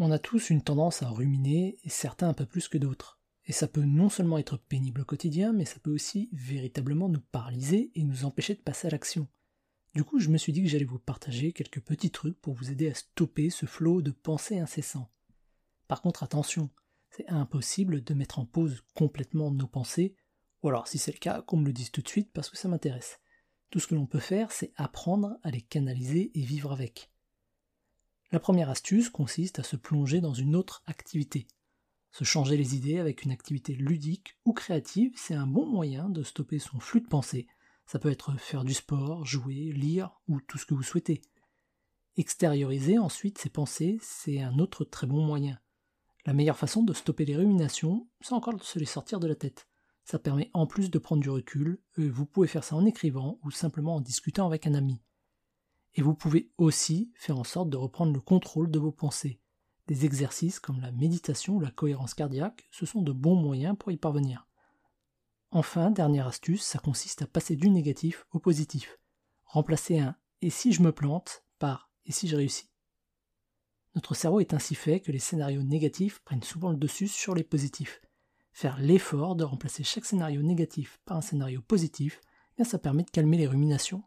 On a tous une tendance à ruminer, et certains un peu plus que d'autres. Et ça peut non seulement être pénible au quotidien, mais ça peut aussi véritablement nous paralyser et nous empêcher de passer à l'action. Du coup, je me suis dit que j'allais vous partager quelques petits trucs pour vous aider à stopper ce flot de pensées incessants. Par contre, attention, c'est impossible de mettre en pause complètement nos pensées, ou alors si c'est le cas, qu'on me le dise tout de suite parce que ça m'intéresse. Tout ce que l'on peut faire, c'est apprendre à les canaliser et vivre avec. La première astuce consiste à se plonger dans une autre activité. Se changer les idées avec une activité ludique ou créative, c'est un bon moyen de stopper son flux de pensée. Ça peut être faire du sport, jouer, lire ou tout ce que vous souhaitez. Extérioriser ensuite ses pensées, c'est un autre très bon moyen. La meilleure façon de stopper les ruminations, c'est encore de se les sortir de la tête. Ça permet en plus de prendre du recul, et vous pouvez faire ça en écrivant ou simplement en discutant avec un ami. Et vous pouvez aussi faire en sorte de reprendre le contrôle de vos pensées. Des exercices comme la méditation ou la cohérence cardiaque, ce sont de bons moyens pour y parvenir. Enfin, dernière astuce, ça consiste à passer du négatif au positif. Remplacer un et si je me plante par et si je réussis. Notre cerveau est ainsi fait que les scénarios négatifs prennent souvent le dessus sur les positifs. Faire l'effort de remplacer chaque scénario négatif par un scénario positif, eh ça permet de calmer les ruminations